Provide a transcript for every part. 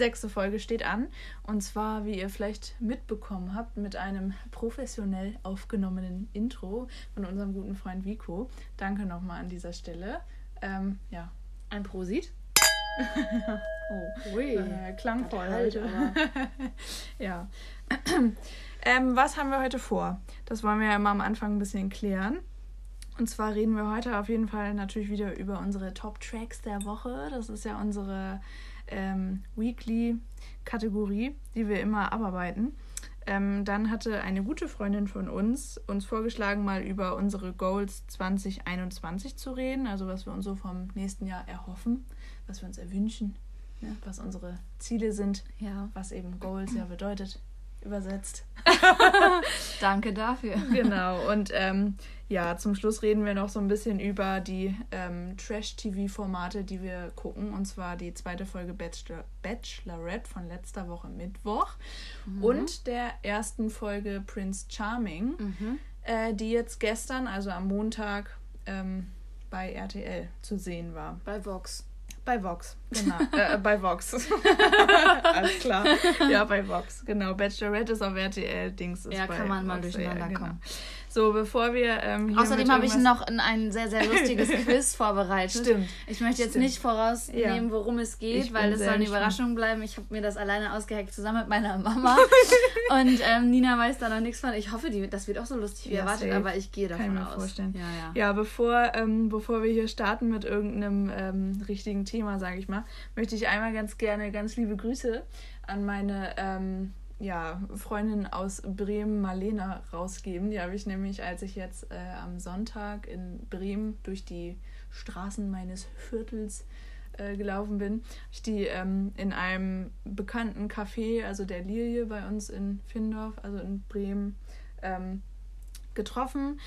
sechste Folge steht an und zwar, wie ihr vielleicht mitbekommen habt, mit einem professionell aufgenommenen Intro von unserem guten Freund Vico. Danke nochmal an dieser Stelle. Ähm, ja, ein Prosit. oh, Ui, äh, klangvoll heute. ja. ähm, was haben wir heute vor? Das wollen wir ja mal am Anfang ein bisschen klären. Und zwar reden wir heute auf jeden Fall natürlich wieder über unsere Top Tracks der Woche. Das ist ja unsere ähm, Weekly-Kategorie, die wir immer abarbeiten. Ähm, dann hatte eine gute Freundin von uns uns vorgeschlagen, mal über unsere Goals 2021 zu reden, also was wir uns so vom nächsten Jahr erhoffen, was wir uns erwünschen, ne? was unsere Ziele sind, ja. was eben Goals ja bedeutet übersetzt. Danke dafür. Genau. Und ähm, ja, zum Schluss reden wir noch so ein bisschen über die ähm, Trash-TV-Formate, die wir gucken. Und zwar die zweite Folge Bachelor Bachelorette von letzter Woche Mittwoch mhm. und der ersten Folge Prince Charming, mhm. äh, die jetzt gestern, also am Montag, ähm, bei RTL zu sehen war. Bei Vox. Bei Vox, genau. äh, bei Vox. Alles klar. Ja, bei Vox, genau. Bachelorette ist auf RTL, Dings ist Ja, kann man Vox, mal durcheinander ja, genau. kommen. So, bevor wir. Ähm, Außerdem habe ich noch ein sehr, sehr lustiges Quiz vorbereitet. Stimmt. Ich möchte jetzt Stimmt. nicht vorausnehmen, ja. worum es geht, weil es soll eine Überraschung bleiben. Ich habe mir das alleine ausgeheckt zusammen mit meiner Mama. und ähm, Nina weiß da noch nichts von. Ich hoffe, die, das wird auch so lustig wie ja, erwartet, safe. aber ich gehe davon Kann ich mir aus. Vorstellen. Ja, ja. ja bevor, ähm, bevor wir hier starten mit irgendeinem ähm, richtigen Thema, sage ich mal, möchte ich einmal ganz gerne ganz liebe Grüße an meine ähm, ja, Freundin aus Bremen, Marlena, rausgeben. Die habe ich nämlich, als ich jetzt äh, am Sonntag in Bremen durch die Straßen meines Viertels äh, gelaufen bin, ich die ähm, in einem bekannten Café, also der Lilie bei uns in Findorf, also in Bremen, ähm, getroffen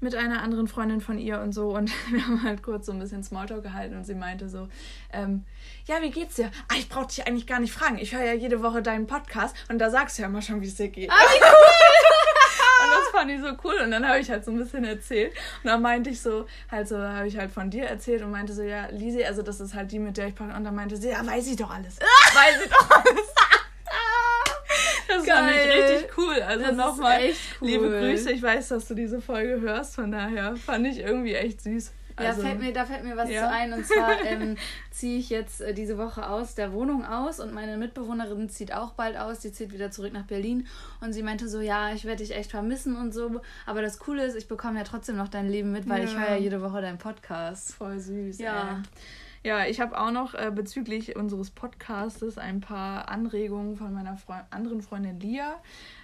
mit einer anderen Freundin von ihr und so und wir haben halt kurz so ein bisschen Smalltalk gehalten und sie meinte so, ähm, ja, wie geht's dir? Ah, ich brauch dich eigentlich gar nicht fragen. Ich höre ja jede Woche deinen Podcast und da sagst du ja immer schon, wie es dir geht. Ah, wie cool! und das fand ich so cool und dann habe ich halt so ein bisschen erzählt und dann meinte ich so, halt so, habe ich halt von dir erzählt und meinte so, ja, Lisi, also das ist halt die, mit der ich und dann meinte sie, ja, weiß ich doch alles. weiß ich doch alles. Fand ich richtig cool. Also nochmal cool. liebe Grüße. Ich weiß, dass du diese Folge hörst. Von daher fand ich irgendwie echt süß. Also, ja, fällt mir, da fällt mir was ja. zu ein. Und zwar ähm, ziehe ich jetzt äh, diese Woche aus der Wohnung aus und meine Mitbewohnerin zieht auch bald aus. Die zieht wieder zurück nach Berlin. Und sie meinte so, ja, ich werde dich echt vermissen und so. Aber das Coole ist, ich bekomme ja trotzdem noch dein Leben mit, weil ja. ich höre ja jede Woche deinen Podcast. Voll süß. Ja. Ey. Ja, ich habe auch noch äh, bezüglich unseres Podcastes ein paar Anregungen von meiner Freund anderen Freundin Lia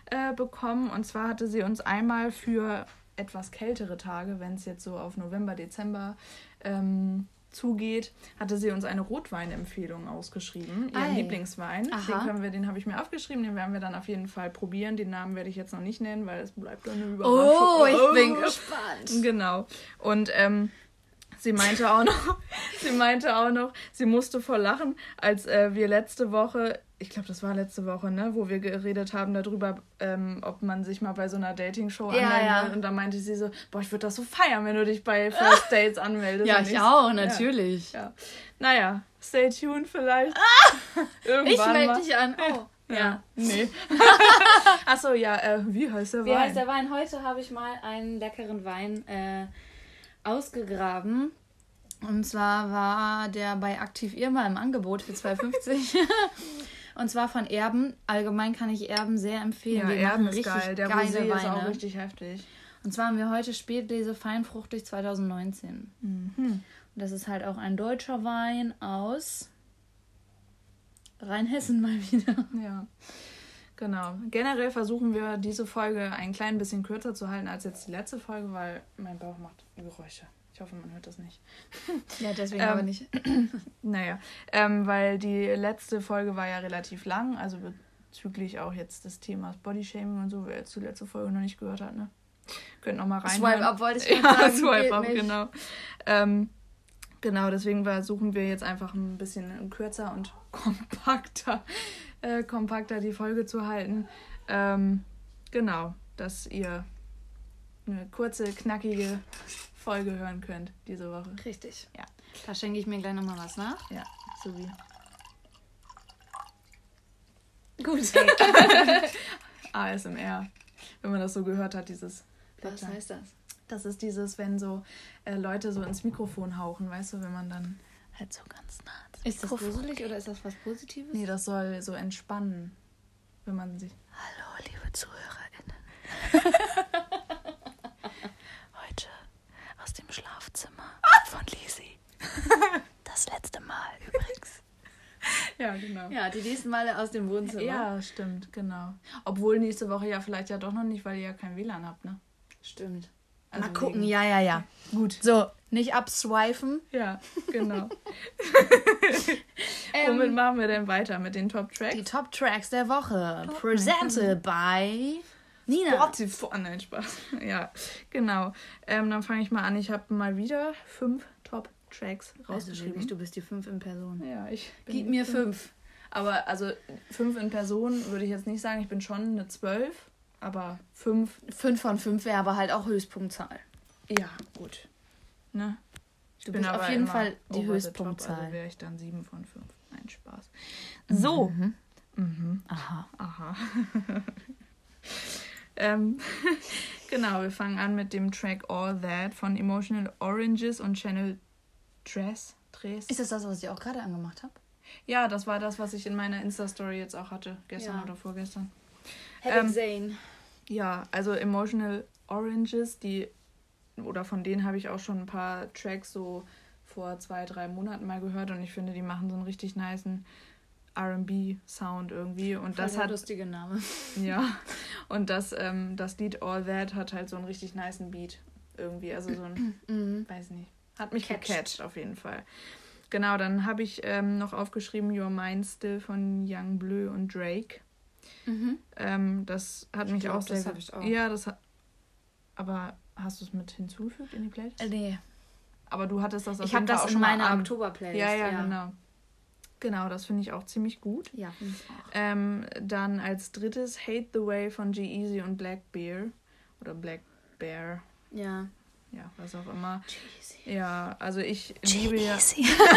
äh, bekommen. Und zwar hatte sie uns einmal für etwas kältere Tage, wenn es jetzt so auf November, Dezember ähm, zugeht, hatte sie uns eine Rotweinempfehlung ausgeschrieben, ihren Ei. Lieblingswein. Aha. Den, können wir, den habe ich mir aufgeschrieben, den werden wir dann auf jeden Fall probieren. Den Namen werde ich jetzt noch nicht nennen, weil es bleibt eine Überraschung. Oh, ich bin gespannt. Genau. Und ähm, Sie meinte auch noch, sie meinte auch noch, sie musste vor lachen, als äh, wir letzte Woche, ich glaube, das war letzte Woche, ne, wo wir geredet haben darüber, ähm, ob man sich mal bei so einer Dating-Show ja, anmeldet. Ja. Und da meinte sie so, boah, ich würde das so feiern, wenn du dich bei First Dates anmeldest. ja, ich auch, natürlich. Ja, ja. Naja, stay tuned vielleicht. Ah, ich melde dich an. Oh. Ja. ja. Nee. Achso, ja, äh, wie heißt der Wein? Wie heißt der Wein? Heute habe ich mal einen leckeren Wein äh, ausgegraben. Und zwar war der bei Aktiv Irma im Angebot für 2,50. Und zwar von Erben. Allgemein kann ich Erben sehr empfehlen. Ja, Die Erben ist geil. Der geile Rosé Weine. ist auch richtig heftig. Und zwar haben wir heute Spätlese Feinfruchtig 2019. Mhm. Und das ist halt auch ein deutscher Wein aus Rheinhessen mal wieder. Ja. Genau. Generell versuchen wir diese Folge ein klein bisschen kürzer zu halten als jetzt die letzte Folge, weil mein Bauch macht Geräusche. Ich hoffe, man hört das nicht. Ja, deswegen ähm, aber nicht. naja, ähm, weil die letzte Folge war ja relativ lang, also bezüglich auch jetzt des Themas Bodyshaming und so, wer jetzt die letzte Folge noch nicht gehört hat, ne? Könnt noch mal rein. Swipe up wollte ich ja, sagen. Swipe up, genau. Ähm, genau, deswegen versuchen wir jetzt einfach ein bisschen kürzer und kompakter äh, kompakter die Folge zu halten. Ähm, genau, dass ihr eine kurze, knackige Folge hören könnt diese Woche. Richtig. Ja. Da schenke ich mir gleich nochmal was nach. Ja, so wie. Gut. ASMR. Wenn man das so gehört hat, dieses. Was Plätschern. heißt das? Das ist dieses, wenn so äh, Leute so ins Mikrofon hauchen, weißt du, wenn man dann halt so ganz nah Ist das gruselig oder ist das was Positives? Nee, das soll so entspannen, wenn man sich. Hallo, liebe ZuhörerInnen. Heute aus dem Schlafzimmer von Lisi. Das letzte Mal übrigens. Ja, genau. Ja, die nächsten Male aus dem Wohnzimmer. Ja, stimmt, genau. Obwohl nächste Woche ja vielleicht ja doch noch nicht, weil ihr ja kein WLAN habt, ne? Stimmt. Also Mal gucken, wegen- ja, ja, ja. Gut. So, nicht abswifen. Ja, genau. Ähm, Womit machen wir denn weiter? Mit den Top Tracks? die Top Tracks der Woche. Presented by Nina. Spotify. Oh, nein, Spaß. Ja, genau. Ähm, dann fange ich mal an. Ich habe mal wieder fünf Top Tracks Also rausgeschrieben. wirklich, du bist die fünf in Person. ja, ich bin Gib mir fünf. Aber also fünf in Person würde ich jetzt nicht sagen. Ich bin schon eine zwölf, aber fünf, Fünf von fünf wäre aber halt auch Höchstpunktzahl. ja, gut. Ne? Ich Du bist auf jeden Fall die Höchstpunktzahl. Top, also wäre ich dann sieben von fünf. Nein, Spaß. So. Mhm. Aha. Aha. ähm, genau, wir fangen an mit dem Track All That von Emotional Oranges und Channel Dress. Dress. Ist das das, was ich auch gerade angemacht habe? Ja, das war das, was ich in meiner Insta-Story jetzt auch hatte. Gestern Ja. oder vorgestern. Helen Ähm, Zane. Ja, also Emotional Oranges, die, oder von denen habe ich auch schon ein paar Tracks so vor zwei, drei Monaten mal gehört und ich finde, die machen so einen richtig nicen RB-Sound irgendwie. Und das Voll der hat lustige Name. Ja, und das, ähm, das Lied All That hat halt so einen richtig niceen Beat irgendwie. Also so ein, Mhm. weiß nicht, hat mich Catched. gecatcht auf jeden Fall. Genau, dann habe ich ähm, noch aufgeschrieben Your Mind Still von Young Bleu und Drake. Mhm. Ähm, das hat mich glaub, auch sehr das ge- hab ich auch. Ja, das hat. Aber hast du es mit hinzugefügt in die Playlist? Äh, nee. Aber du hattest das auf Ich habe das auch in schon meiner an. Oktober-Playlist. Ja, ja, genau. Genau, das finde ich auch ziemlich gut. Ja, finde ich auch. Ähm, dann als drittes Hate the Way von G-Eazy und Black Bear. Oder Black Bear. Ja. Ja, was auch immer. Cheesy. Ja, also ich liebe ja.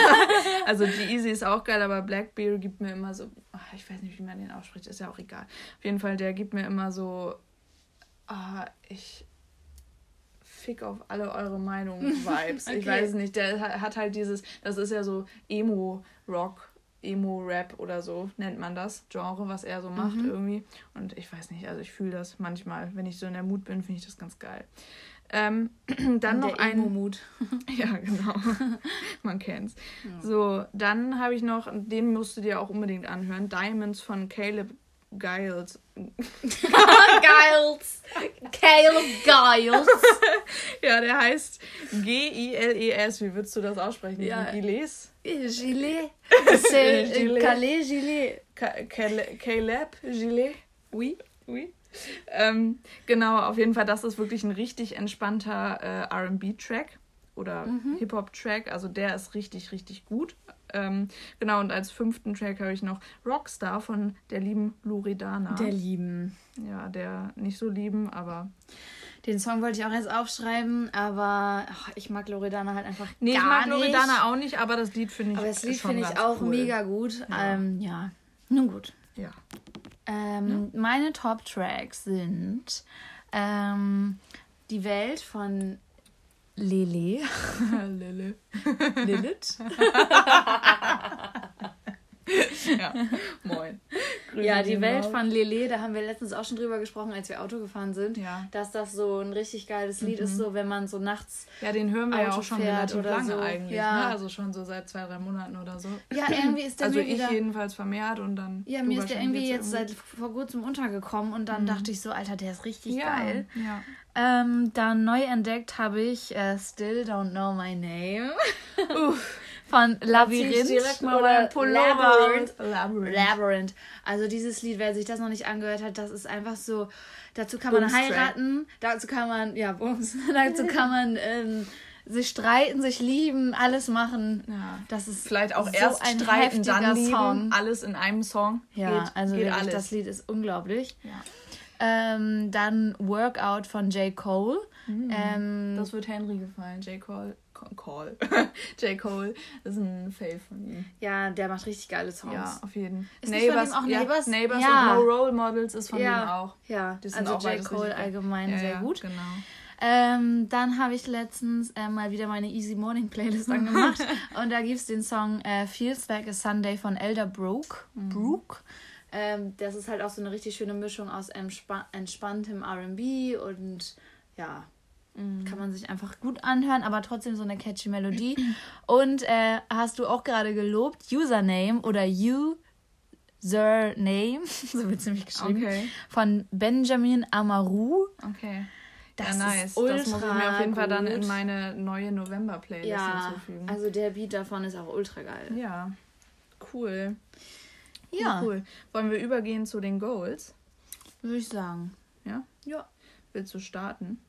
Also G-Eazy ist auch geil, aber Black Bear gibt mir immer so. ach, ich weiß nicht, wie man den ausspricht, ist ja auch egal. Auf jeden Fall, der gibt mir immer so. Ah, ich. Fick auf alle eure Meinungen Vibes. Ich Okay. weiß nicht, der ha- hat halt dieses. Das ist ja so Emo-Rock. Emo-Rap oder so nennt man das Genre, was er so macht Mhm. irgendwie. Und ich weiß nicht, also ich fühle das manchmal. Wenn ich so in der Mut bin, finde ich das ganz geil. Ähm, dann noch ein. Emo-Mut. Ja, genau. Man kennt's. Ja. So, dann habe ich noch, den musst du dir auch unbedingt anhören, Diamonds von Caleb Giles. Giles. Caleb Giles. Ja, der heißt G-I-L-E-S. Wie würdest du das aussprechen? Ja. Giles? Gilet. C'est Gilet. Calais Gilet. Caleb Gilet? Oui, oui. Ähm, genau, auf jeden Fall, das ist wirklich ein richtig entspannter äh, RB-Track oder Mhm. Hip-Hop-Track. Also der ist richtig, richtig gut. Ähm, genau, und als fünften Track habe ich noch Rockstar von der lieben Loredana. Der Lieben. ja, der nicht so lieben, aber. Den Song wollte ich auch erst aufschreiben, aber ach, ich mag Loredana halt einfach Nee, gar ich mag nicht. Loredana auch nicht, aber das Lied finde ich Aber das Lied finde ich auch cool. mega gut. Ja. Ähm, ja. Nun gut. Ja. Ähm, Meine Top-Tracks sind ähm, Die Welt von Lele. Lille. Lilith? Ja, moin. Grüße ja, die Welt raus. von Lele, da haben wir letztens auch schon drüber gesprochen, als wir Auto gefahren sind. Ja. Dass das so ein richtig geiles Lied ist, so wenn man so nachts. Ja, den hören wir ja Auto auch schon fährt relativ oder lange so. eigentlich. Ja. Ne? Also schon so seit zwei, drei Monaten oder so. Ja, irgendwie ist der Also ich wieder. jedenfalls vermehrt und dann. Ja, mir ist der irgendwie jetzt seit vor kurzem untergekommen und dann dachte ich so, Alter, der ist richtig ja, geil. Ja. Ähm, dann neu entdeckt habe ich äh, Still Don't Know My Name Uff. Von Labyrinth direkt mal oder Labyrinth. Labyrinth. Labyrinth. Also dieses Lied, wer sich das noch nicht angehört hat, das ist einfach so. Dazu kann man heiraten, dazu kann man, ja, Bums, dazu kann man ähm, sich streiten, sich lieben, alles machen. Ja. Das ist Vielleicht auch so erst ein streiten, dann lieben. Song. Alles in einem Song. Ja, geht, also geht wirklich, alles. das Lied ist unglaublich. Ja. Ähm, dann Workout von J. Cole. Ähm, Das wird Henry gefallen. J. Cole, Call. J. Cole ist ein Fave von ihm. Ja, der macht richtig geile Songs. Ja, auf jeden von Neighbors, auch ja, Neighbors? Neighbors Ja. und No Role Models ist von Ja. ihm auch. Ja, Die sind also auch J. Cole allgemein Ja, sehr gut. Genau. Ähm, dann habe ich letztens äh, mal wieder meine Easy Morning Playlist angemacht und da gibt es den Song äh, Feels Like a Sunday von Elder Brook. Mhm. Brook. Ähm, das ist halt auch so eine richtig schöne Mischung aus entspa entspanntem RB und ja, Mhm. kann man sich einfach gut anhören, aber trotzdem so eine catchy Melodie. Und äh, hast du auch gerade gelobt, Username oder Username, so wird es nämlich geschrieben, Okay. von Benjamin Amaru. Okay. Das ja, ist nice. das muss ich mir auf jeden Fall dann ultra in gut. meine neue November-Playlist Ja, hinzufügen. also der Beat davon ist auch ultra geil. ja, cool. Ja, Cool. Wollen wir übergehen zu den Goals? würde ich sagen. Ja? Ja. Willst du starten?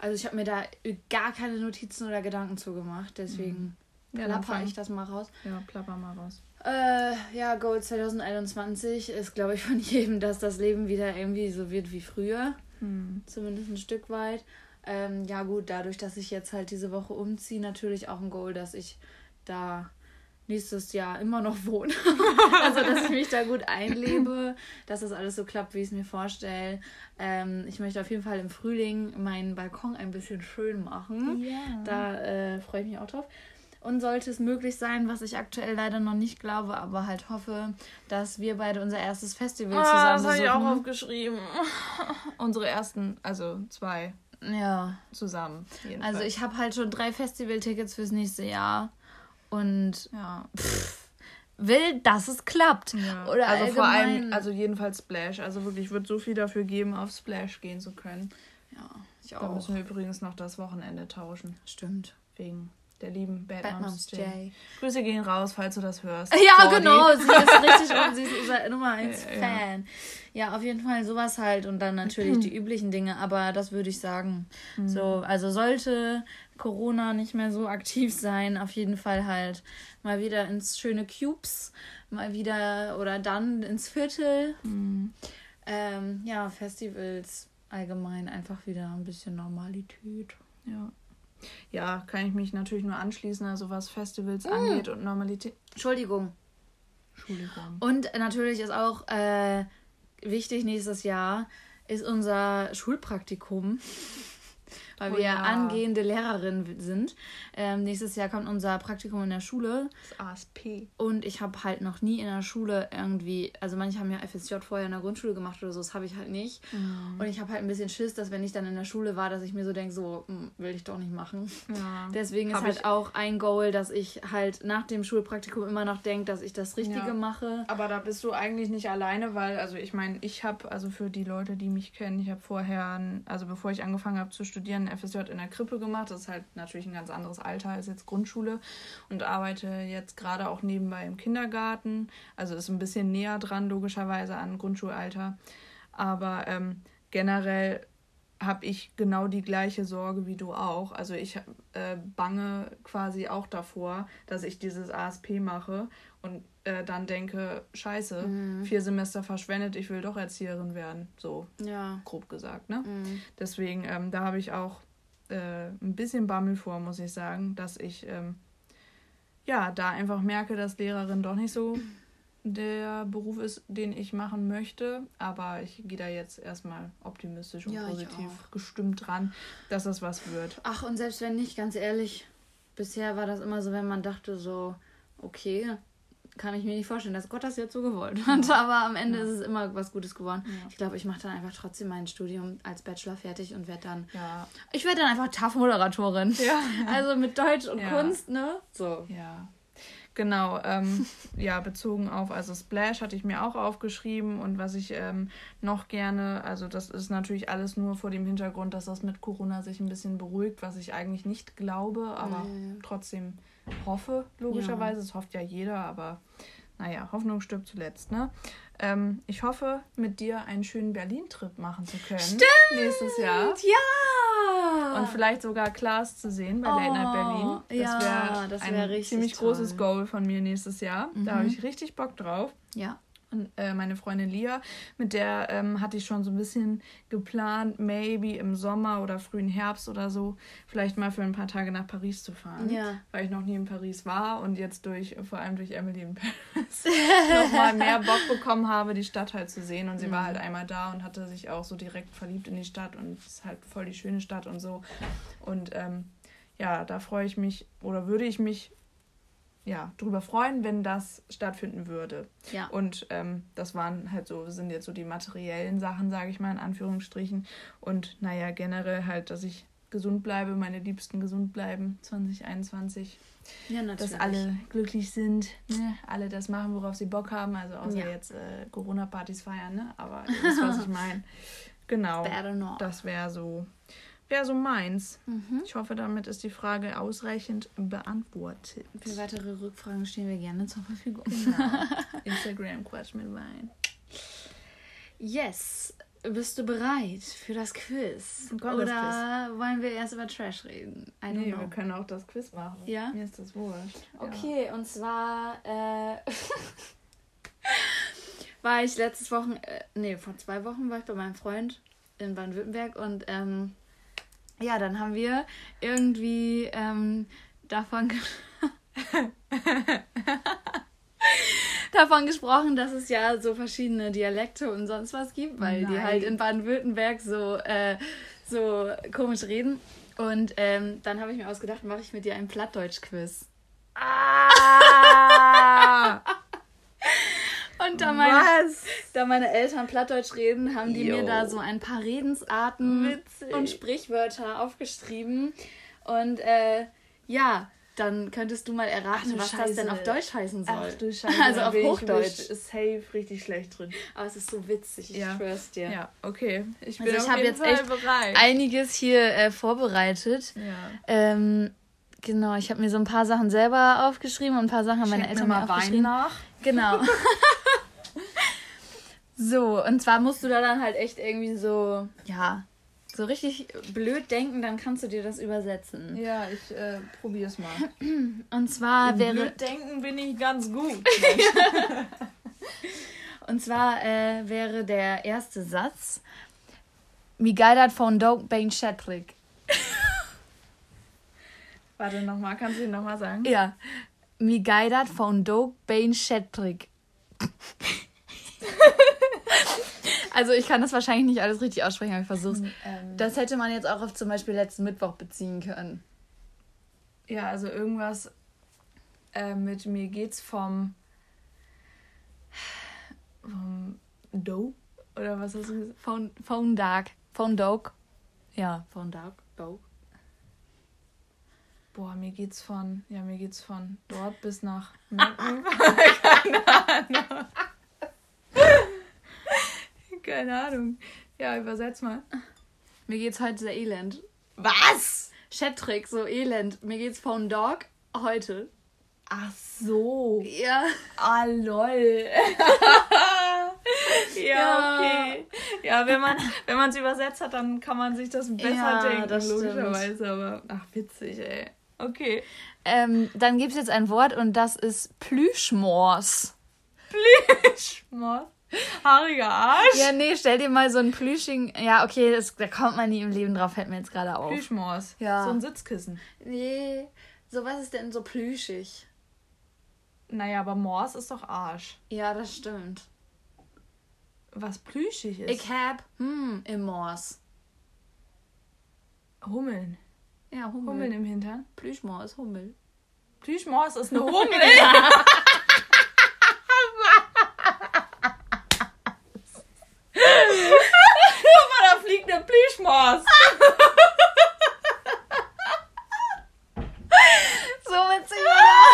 Also ich habe mir da gar keine Notizen oder Gedanken zugemacht, deswegen Ja, dann plapper ich das mal raus. Ja, plapper mal raus. Äh, ja, Goal 2021 ist, glaube ich, von jedem, dass das Leben wieder irgendwie so wird wie früher. Hm. Zumindest ein Stück weit. Ähm, ja, gut, dadurch, dass ich jetzt halt diese Woche umziehe, natürlich auch ein Goal, dass ich da nächstes Jahr immer noch wohne. also, dass ich mich da gut einlebe, dass das alles so klappt, wie ich es mir vorstelle. Ähm, ich möchte auf jeden Fall im Frühling meinen Balkon ein bisschen schön machen. Ja. Da äh, freue ich mich auch drauf. Und sollte es möglich sein, was ich aktuell leider noch nicht glaube, aber halt hoffe, dass wir beide unser erstes Festival Ah, zusammen das habe ich auch besuchen. aufgeschrieben. Unsere ersten, also zwei Ja, zusammen. Jedenfalls. also ich habe halt schon drei Festivaltickets fürs nächste Jahr und Ja. will, dass es klappt. ja. Oder also vor allem, also jedenfalls Splash. Also wirklich, ich würde so viel dafür geben, auf Splash gehen zu können. Ja, ich Da auch. müssen wir übrigens noch das Wochenende tauschen. Stimmt. Wegen der lieben Bad, Bad Moms Moms Jay. Jay. Grüße gehen raus, falls du das hörst. Ja, Jordi. genau, sie ist richtig und sie ist unser Nummer 1 Ja, ja. Fan. Ja, auf jeden Fall sowas halt und dann natürlich die üblichen Dinge, aber das würde ich sagen. Mhm. So, also sollte Corona nicht mehr so aktiv sein, auf jeden Fall halt mal wieder ins schöne Cubes, mal wieder oder dann ins Viertel. Mhm. Ähm, ja, Festivals allgemein einfach wieder ein bisschen Normalität. Ja. Ja, kann ich mich natürlich nur anschließen, also was Festivals Mm. angeht und Normalität. Entschuldigung. Entschuldigung. Und natürlich ist auch äh, wichtig nächstes Jahr ist unser Schulpraktikum, weil Oh wir ja. angehende Lehrerin sind. Ähm, nächstes Jahr kommt unser Praktikum in der Schule Das ASP. und ich habe halt noch nie in der Schule irgendwie, also manche haben ja FSJ vorher in der Grundschule gemacht oder so, das habe ich halt nicht. Mhm. Und ich habe halt ein bisschen Schiss, dass wenn ich dann in der Schule war, dass ich mir so denke, so hm, will ich doch nicht machen. Ja. Deswegen ist Hab halt ich- auch ein Goal, dass ich halt nach dem Schulpraktikum immer noch denke, dass ich das Richtige Ja. mache. Aber da bist du eigentlich nicht alleine, weil, also ich meine, ich habe, also für die Leute, die mich kennen, ich habe vorher, also bevor ich angefangen habe zu studieren, FSJ in der Krippe gemacht. Das ist halt natürlich ein ganz anderes Alter als jetzt Grundschule und arbeite jetzt gerade auch nebenbei im Kindergarten. Also ist ein bisschen näher dran, logischerweise, an Grundschulalter. Aber ähm, generell habe ich genau die gleiche Sorge wie du auch. Also ich äh, bange quasi auch davor, dass ich dieses ASP mache und äh, dann denke, scheiße, vier Semester verschwendet, ich will doch Erzieherin werden. So Ja. grob gesagt, ne? Mhm. Deswegen, ähm, da habe ich auch äh, ein bisschen Bammel vor, muss ich sagen, dass ich ähm, ja da einfach merke, dass Lehrerin doch nicht so der Beruf ist, den ich machen möchte. Aber ich gehe da jetzt erstmal optimistisch und Ja, positiv gestimmt dran, dass das was wird. Ach, und selbst wenn nicht, ganz ehrlich, bisher war das immer so, wenn man dachte so, okay, kann ich mir nicht vorstellen, dass Gott das jetzt so gewollt hat. Aber am Ende Ja. ist es immer was Gutes geworden. Ja. Ich glaube, ich mache dann einfach trotzdem mein Studium als Bachelor fertig und werde dann. Ja, Ich werde dann einfach TAF-Moderatorin. Ja. Also mit Deutsch und Ja. Kunst, ne? So. Ja, genau. Ähm, ja, bezogen auf, also Splash hatte ich mir auch aufgeschrieben und was ich ähm, noch gerne, also das ist natürlich alles nur vor dem Hintergrund, dass das mit Corona sich ein bisschen beruhigt, was ich eigentlich nicht glaube, aber trotzdem hoffe, logischerweise. Das hofft ja jeder, aber naja, Hoffnung stirbt zuletzt, ne? Ähm, ich hoffe, mit dir einen schönen Berlin-Trip machen zu können. Stimmt! Nächstes Jahr. Ja! Und vielleicht sogar Klaas zu sehen bei Late Night Oh, Berlin. Das ja, wäre das ein wär richtig ziemlich toll. großes Goal von mir nächstes Jahr. Da Mhm. habe ich richtig Bock drauf. ja. Und äh, meine Freundin Lia, mit der ähm, hatte ich schon so ein bisschen geplant, maybe im Sommer oder frühen Herbst oder so, vielleicht mal für ein paar Tage nach Paris zu fahren. Ja. Weil ich noch nie in Paris war und jetzt durch, vor allem durch Emily in Paris, nochmal mehr Bock bekommen habe, die Stadt halt zu sehen. Und sie war Mhm. halt einmal da und hatte sich auch so direkt verliebt in die Stadt und es ist halt voll die schöne Stadt und so. Und ähm, ja, da freue ich mich oder würde ich mich ja drüber freuen, wenn das stattfinden würde. Ja. Und ähm, das waren halt so, sind jetzt so die materiellen Sachen, sage ich mal in Anführungsstrichen. Und naja, generell halt, dass ich gesund bleibe, meine Liebsten gesund bleiben 2021. Ja, natürlich. Dass alle glücklich sind, ne? alle das machen, worauf sie Bock haben. Also außer Ja. jetzt äh, Corona-Partys feiern, ne? Aber ihr wisst, was ich meine. Genau. Das wäre so, wäre so meins. Mhm. Ich hoffe, damit ist die Frage ausreichend beantwortet. Für weitere Rückfragen stehen wir gerne zur Verfügung. Genau. Instagram Quatsch mit Wein. Yes. Bist du bereit für das Quiz? Kommt das Oder wollen wir erst über Trash reden? I Nee, know. wir können auch das Quiz machen. Ja? Mir ist das wurscht. Okay, und zwar äh, war ich letztes Wochen, äh, nee, vor zwei Wochen war ich bei meinem Freund in Baden-Württemberg und ähm, ja, dann haben wir irgendwie ähm, davon, davon gesprochen, dass es ja so verschiedene Dialekte und sonst was gibt, weil die Nein. halt in Baden-Württemberg so, äh, so komisch reden. Und ähm, dann habe ich mir ausgedacht, mache ich mit dir ein Plattdeutsch-Quiz. Ah! Und da meine, Was? da meine Eltern Plattdeutsch reden, haben die Jo. mir da so ein paar Redensarten Witzig. und Sprichwörter aufgeschrieben. Und äh, ja, dann könntest du mal erraten, du was das Scheiße. denn auf Deutsch heißen soll. Ach du Scheiße. Also auf ich Hochdeutsch. wirklich Safe richtig schlecht drin. Aber es ist so witzig, ich Ja. schwör's dir. Ja, okay. Ich Also bin ich auf hab jeden jetzt Fall echt bereit. Einiges hier äh, vorbereitet. ja. Ähm, genau, ich habe mir so ein paar Sachen selber aufgeschrieben und ein paar Sachen haben meine Eltern mir mir mal Wein aufgeschrieben. nach. Genau. so, und zwar musst du da dann halt echt irgendwie so, ja, so richtig blöd denken, dann kannst du dir das übersetzen. Ja, ich äh, probier's mal. Und zwar wäre, Blöd denken bin ich ganz gut. und zwar äh, wäre der erste Satz Mi guidat von Doug Bain Shattrick. Warte nochmal, kannst du ihn nochmal sagen? Ja. Mi guidat von Doug Bain Shattrick. also ich kann das wahrscheinlich nicht alles richtig aussprechen, aber ich versuch's. Ähm, Das hätte man jetzt auch auf zum Beispiel letzten Mittwoch beziehen können. ja, also irgendwas äh, mit mir geht's vom, vom Dope oder was hast du gesagt? Phone, phone Dark. Phone Dog. Ja, Phone Dark. Dog. Boah, mir geht's von, ja, mir geht's von dort bis nach. Keine Ahnung. Keine Ahnung. Ja, übersetz mal. Mir geht's heute sehr elend. Was? Chattrick, so elend. Mir geht's Phone Dog heute. Ach so. Ja. Ah, lol. ja, Ja. okay. Ja, wenn man wenn man es übersetzt hat, dann kann man sich das besser Ja, denken, das stimmt. logischerweise. Aber ach, witzig, ey. Okay. Ähm, dann gibt's jetzt ein Wort und das ist Plüschmors. Schmort. Haariger Arsch. Ja, nee, stell dir mal so ein Plüsching. Ja, okay, das, da kommt man nie im Leben drauf, fällt mir jetzt gerade auf. Plüschmors. Ja. So ein Sitzkissen. Nee, so was ist denn so plüschig? Naja, aber Mors ist doch Arsch. Ja, das stimmt. Was plüschig ist. Ich hab, hm, im Mors. Hummeln. Ja, Hummel. Hummeln im Hintern. Plüschmors, Hummel. Plüschmors ist eine Hummel. Guck mal, da fliegt Plüschmors. So witzig, oder?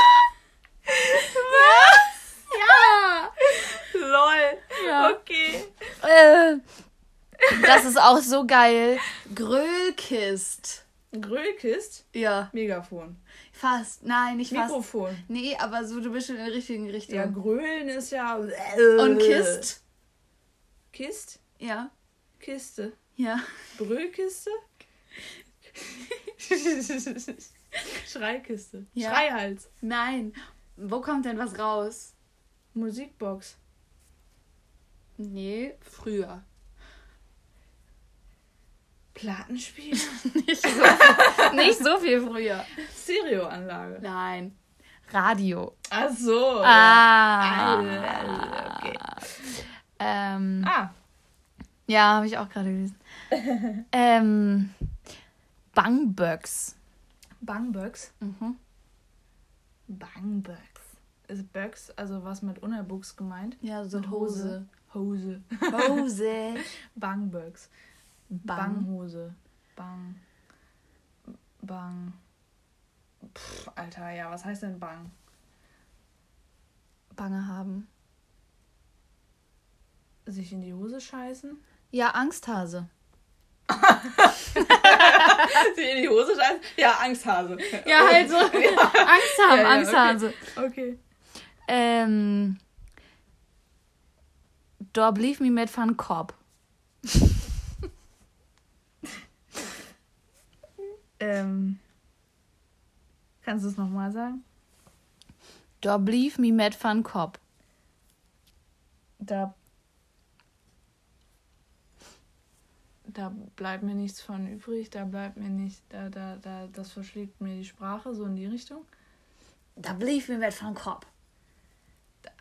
Ja! Lol. Ja. Okay. Äh, das ist auch so geil. Grölkist. Grölkist. Ja, Megafon. fast. Nein, nicht fast. Mikrofon. Nee, aber so, du bist schon in der richtigen Richtung. Ja, Grölen ist ja. Und Kist? Kist? Ja. Kiste. Ja. Brüllkiste? Schreikiste. Ja. Schreihals. Nein. Wo kommt denn was raus? Musikbox. Nee, früher. Plattenspieler? nicht, so viel, nicht so viel früher. Stereoanlage. Nein. Radio. Ach so. Ah. Okay. Ähm, Ah, ja, habe ich auch gerade gelesen. ähm, Bangbugs. Bangbugs. Mhm. Bangbugs. Ist Bugs, also was mit Unterbuchs gemeint? Ja, so Mit Hose. Hose. Hose. Bangbugs. Bang. Banghose. Bang. Bang. Pff, Alter, ja, was heißt denn Bang? Bange haben. Sich in die Hose scheißen? Ja, Angsthase. Sich in die Hose scheißen? Ja, Angsthase. Ja, halt so. Angst haben, Ja, ja, Angsthase. Okay. Ähm. Da blieb mir mit van Kopf. Ähm. Kannst du es nochmal sagen? Da blieb mir mit van Kopf. Da. Da bleibt mir nichts von übrig, da bleibt mir nicht, da, da, da, das verschlägt mir die Sprache, so in die Richtung. Da blieb mir mit van Kopf.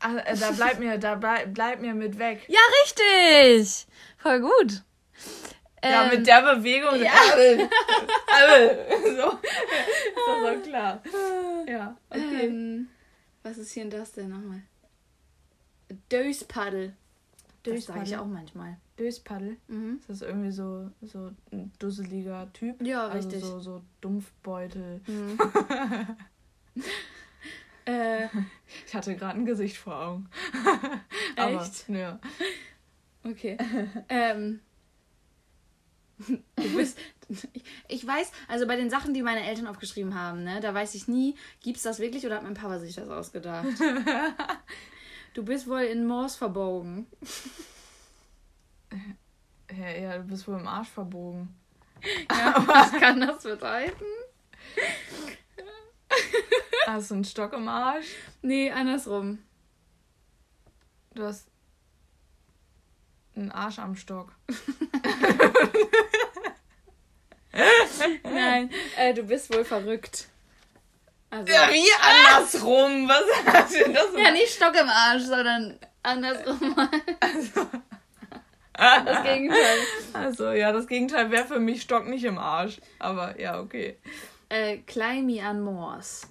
Ah, äh, da bleibt mir, da bleib, bleibt mir mit weg. Ja, richtig. Voll gut. Ja, Ähm, mit der Bewegung. ja. Abel. Abel. So. Ist das auch klar. Ja, okay. ähm, was ist hier denn das denn nochmal? Döspaddel. Das sage ich Döspaddel. auch manchmal. Döspaddel. Mhm. Ist das irgendwie so, so ein dusseliger Typ? Ja, also richtig. So, so Dumpfbeutel. Mhm. äh, Ich hatte gerade ein Gesicht vor Augen. Aber, Echt? Ja. okay. ähm, du bist. Ich weiß, also bei den Sachen, die meine Eltern aufgeschrieben haben, ne, da weiß ich nie, gibt's das wirklich oder hat mein Papa sich das ausgedacht? Du bist wohl in Moors verbogen. Ja, ja, du bist wohl im Arsch verbogen. Ja, was kann das bedeuten? Hast du einen Stock im Arsch? Nee, andersrum. Du hast einen Arsch am Stock. Nein, äh, du bist wohl verrückt. Also, Ja, wie andersrum? Was hat denn das? ja, nicht Stock im Arsch, sondern andersrum. Das Gegenteil. Also, ja, das Gegenteil wäre für mich Stock nicht im Arsch. Aber ja, okay. Äh, Climb me an Moors.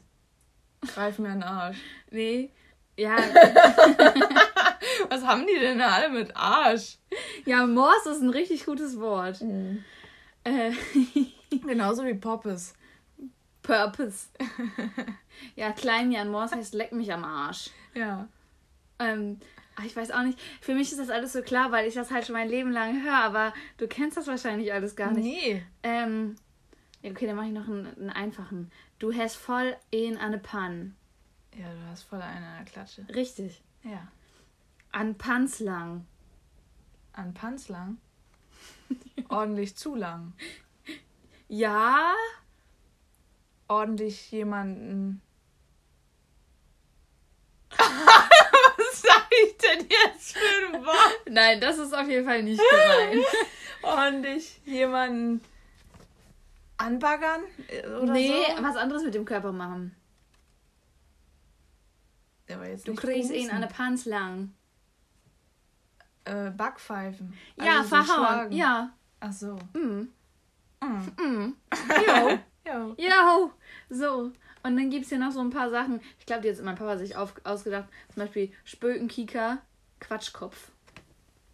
Greif mir an den Arsch. Nee. Ja, Was haben die denn da alle mit Arsch? ja, Moors ist ein richtig gutes Wort. Äh, Genauso wie Poppes. Purpose. Ja, Climb me an Moors heißt leck mich am Arsch. Ja. Ähm, ich weiß auch nicht. Für mich ist das alles so klar, weil ich das halt schon mein Leben lang höre, aber du kennst das wahrscheinlich alles gar nicht. Nee. Ähm, okay, dann mache ich noch einen, einen einfachen. Du hast voll in eine Pan. Ja, du hast voll einen an der Klatsche. Richtig. Ja. An Pans lang. An Panz lang. Ordentlich zu lang. Ja. Ordentlich jemanden. Sag ich denn jetzt für ein Wort? Nein, das ist auf jeden Fall nicht gemeint. Ordentlich jemanden anbaggern? äh, Oder nee, so? was anderes mit dem Körper machen. Du kriegst ihn an der Pans lang. äh, Backpfeifen. Ja, Also so verhauen. schlagen. Ja. Ach so. Mm. Mm. Mm. Jo. Ja. Jo. So. Und dann gibt es hier noch so ein paar Sachen. Ich glaube, die hat mein Papa sich auf, ausgedacht. Zum Beispiel Spökenkieker, Quatschkopf.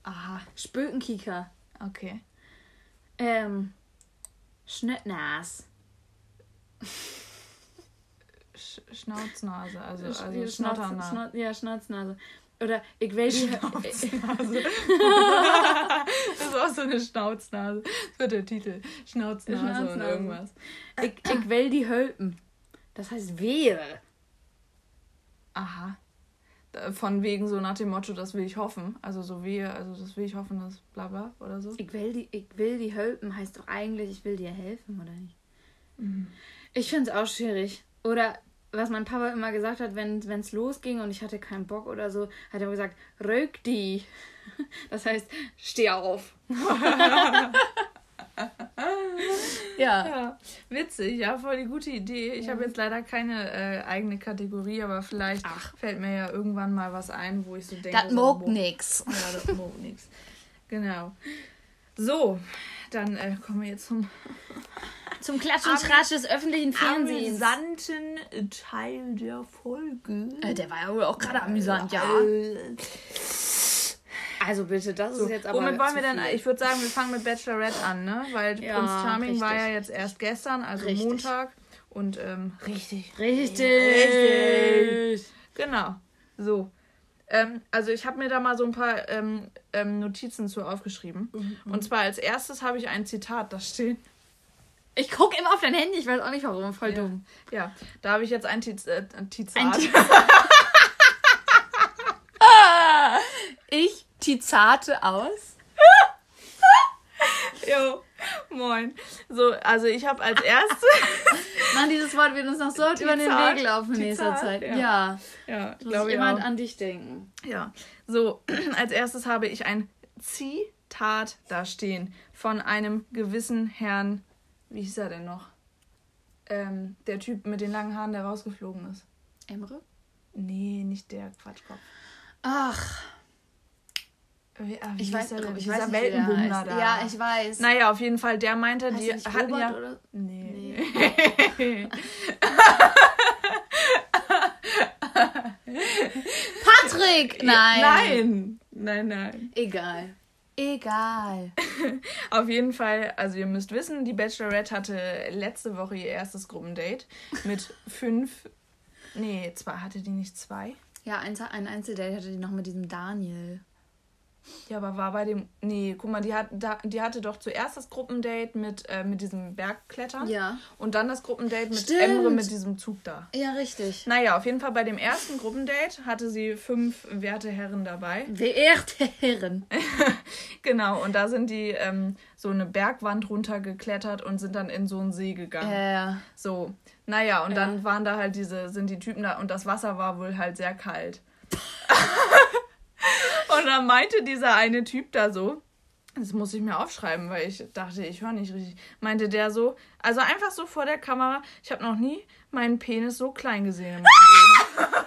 Aha. Spökenkieker. Okay. Ähm. Schnittnas. Sch Schnauznase, also, also Schnauz- Schnotternase. Schnauz- ja, Schnauznase. Oder ich will die. Schnauznase. das ist auch so eine Schnauznase. Das wird der Titel. Schnauznase, und Schnauznase. irgendwas. ich, ich will die Hölpen. Das heißt wehe. Aha. Von wegen so nach dem Motto, das will ich hoffen. Also so wie, also das will ich hoffen, dass bla bla oder so. Ich will die, ich will die Hölpen heißt doch eigentlich, ich will dir helfen, oder nicht? Mhm. Ich finde es auch schwierig. Oder was mein Papa immer gesagt hat, wenn es losging und ich hatte keinen Bock oder so, hat er immer gesagt, rög die. Das heißt, steh auf. ja. ja. Witzig, ja, voll die gute Idee. Ich ja. habe jetzt leider keine äh, eigene Kategorie, aber vielleicht Ach. fällt mir ja irgendwann mal was ein, wo ich so denke. Das mag nix. Ja, das mag nix. Genau. So, dann äh, kommen wir jetzt zum zum Klatsch und Tratsch des öffentlichen Fernsehens. amüsanten Teil der Folge. Äh, der war ja wohl auch gerade amüsant, ja. Also bitte, das so, ist jetzt aber. Womit wollen wir denn? Ich würde sagen, wir fangen mit Bachelorette an, ne? Weil ja, Prinz Charming richtig. war ja jetzt erst gestern, also richtig. Montag. Und ähm, richtig. Richtig. Richtig. Genau. So. Ähm, also ich habe mir da mal so ein paar ähm, ähm, Notizen zu aufgeschrieben. Mhm. Und zwar als erstes habe ich ein Zitat da stehen. Ich gucke immer auf dein Handy, ich weiß auch nicht warum, voll ja. dumm. Ja, da habe ich jetzt ein, Tiz äh, ein Tizat. Ein ich tizate aus. jo, moin. So, also ich habe als erstes. Mann, dieses Wort wird uns noch so über den Weg laufen in nächster Zeit. Ja. Ja, ja glaube ich jemand an dich denken. Ja, so, als erstes habe ich ein Zitat da stehen von einem gewissen Herrn wie hieß er denn noch? Ähm, der Typ mit den langen Haaren, der rausgeflogen ist. Emre? Nee, nicht der Quatschkopf. Ach. Wie, ah, wie ich weiß, der, ich weiß Weltenbummler da. Ja, ich weiß. Naja, auf jeden Fall, der meinte, heißt die hatten Robert ja. Oder? Nee. nee. Patrick! Nein. Nein. Nein, nein. Egal. Egal. Auf jeden Fall, also ihr müsst wissen, die Bachelorette hatte letzte Woche ihr erstes Gruppendate mit fünf. Nee, zwei, hatte die nicht zwei? Ja, ein, ein Einzeldate hatte die noch mit diesem Daniel. Ja, aber war bei dem. Nee, guck mal, die, hat, da, die hatte doch zuerst das Gruppendate mit, äh, mit diesem Bergklettern. Ja. Und dann das Gruppendate mit Stimmt. Emre mit diesem Zug da. Ja, richtig. Naja, auf jeden Fall bei dem ersten Gruppendate hatte sie fünf werte Herren dabei. Werte Herren. genau, und da sind die ähm, so eine Bergwand runtergeklettert und sind dann in so einen See gegangen. Ja. So. Naja, und ja. dann waren da halt diese, sind die Typen da und das Wasser war wohl halt sehr kalt. Und dann meinte dieser eine Typ da so, das muss ich mir aufschreiben, weil ich dachte, ich höre nicht richtig. Meinte der so, also einfach so vor der Kamera, ich habe noch nie meinen Penis so klein gesehen in meinem Leben.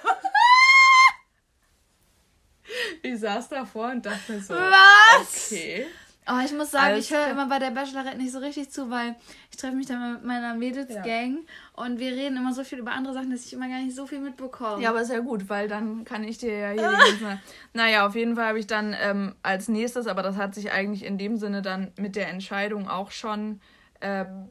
ich saß davor und dachte so, Was? okay. Oh, ich muss sagen, Alles ich höre immer bei der Bachelorette nicht so richtig zu, weil ich treffe mich dann mit meiner Mädels-Gang ja. und wir reden immer so viel über andere Sachen, dass ich immer gar nicht so viel mitbekomme. Ja, aber ist ja gut, weil dann kann ich dir ja hier die ganze Naja, auf jeden Fall habe ich dann ähm, als nächstes, aber das hat sich eigentlich in dem Sinne dann mit der Entscheidung auch schon ähm,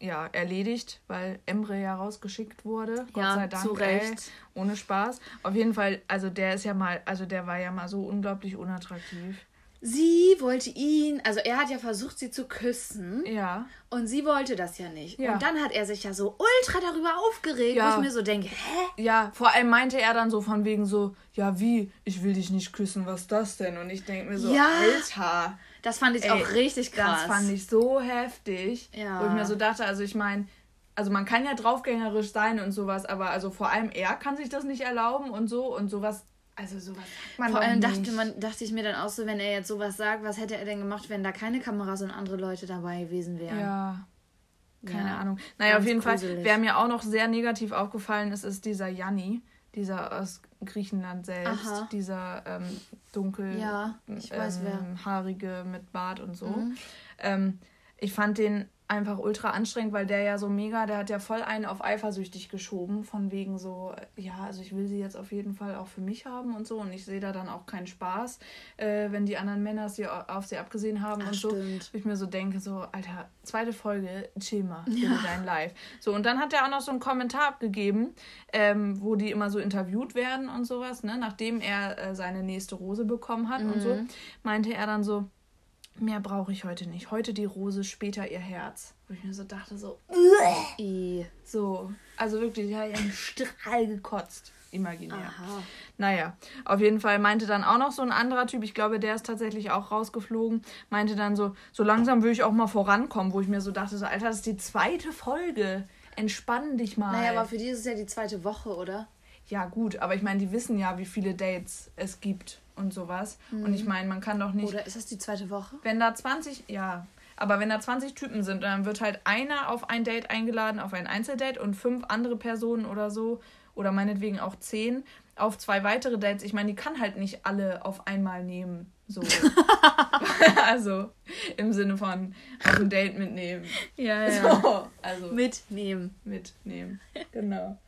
ja, erledigt, weil Emre ja rausgeschickt wurde. Gott ja, sei Dank. Zu Recht. Ey, ohne Spaß. Auf jeden Fall, also der ist ja mal, also der war ja mal so unglaublich unattraktiv sie wollte ihn, also er hat ja versucht, sie zu küssen. Ja. Und sie wollte das ja nicht. Ja. Und dann hat er sich ja so ultra darüber aufgeregt, ja. wo ich mir so denke, hä? Ja, vor allem meinte er dann so von wegen so, ja wie, ich will dich nicht küssen, was ist das denn? Und ich denke mir so, ja. Alter. Das fand ich Ey, auch richtig krass. Das fand ich so heftig. Ja. Wo ich mir so dachte, also ich meine, also man kann ja draufgängerisch sein und sowas, aber also vor allem er kann sich das nicht erlauben und so und sowas also sowas sagt man Vor allem dachte, man, dachte ich mir dann auch so, wenn er jetzt sowas sagt, was hätte er denn gemacht, wenn da keine Kameras und andere Leute dabei gewesen wären? Ja. Keine ja, Ahnung. Naja, auf jeden gruselig. Fall, wer mir auch noch sehr negativ aufgefallen ist, ist dieser Janni, dieser aus Griechenland selbst, Aha. dieser ähm, dunkel ja, weiß, ähm, haarige mit Bart und so. Mhm. Ähm, ich fand den einfach ultra anstrengend, weil der ja so mega, der hat ja voll einen auf eifersüchtig geschoben, von wegen so, ja, also ich will sie jetzt auf jeden Fall auch für mich haben und so und ich sehe da dann auch keinen Spaß, äh, wenn die anderen Männer sie auf sie abgesehen haben Ach, und so. Stimmt. Ich mir so denke, so, Alter, zweite Folge, chill mal, ja. dein Live. So, und dann hat er auch noch so einen Kommentar abgegeben, ähm, wo die immer so interviewt werden und sowas, ne, nachdem er äh, seine nächste Rose bekommen hat mhm. und so, mhm. meinte er dann so, mehr brauche ich heute nicht. Heute die Rose, später ihr Herz. Wo ich mir so dachte, so, I. so, also wirklich, die hat ja einen Strahl gekotzt. Imaginär. Aha. Naja, auf jeden Fall meinte dann auch noch so ein anderer Typ, ich glaube, der ist tatsächlich auch rausgeflogen, meinte dann so, so langsam würde ich auch mal vorankommen, wo ich mir so dachte, so, Alter, das ist die zweite Folge. entspann dich mal. Naja, aber für die ist es ja die zweite Woche, oder? Ja, gut, aber ich meine, die wissen ja, wie viele Dates es gibt und sowas. Und ich meine, man kann doch nicht. Oder ist das die zweite Woche? Wenn da 20, ja, aber wenn da 20 Typen sind, dann wird halt einer auf ein Date eingeladen, auf ein Einzeldate und fünf andere Personen oder so, oder meinetwegen auch zehn, auf zwei weitere Dates. Ich meine, die kann halt nicht alle auf einmal nehmen. So. also im Sinne von auf ein Date mitnehmen. Ja, So, also Mitnehmen. mitnehmen. Genau.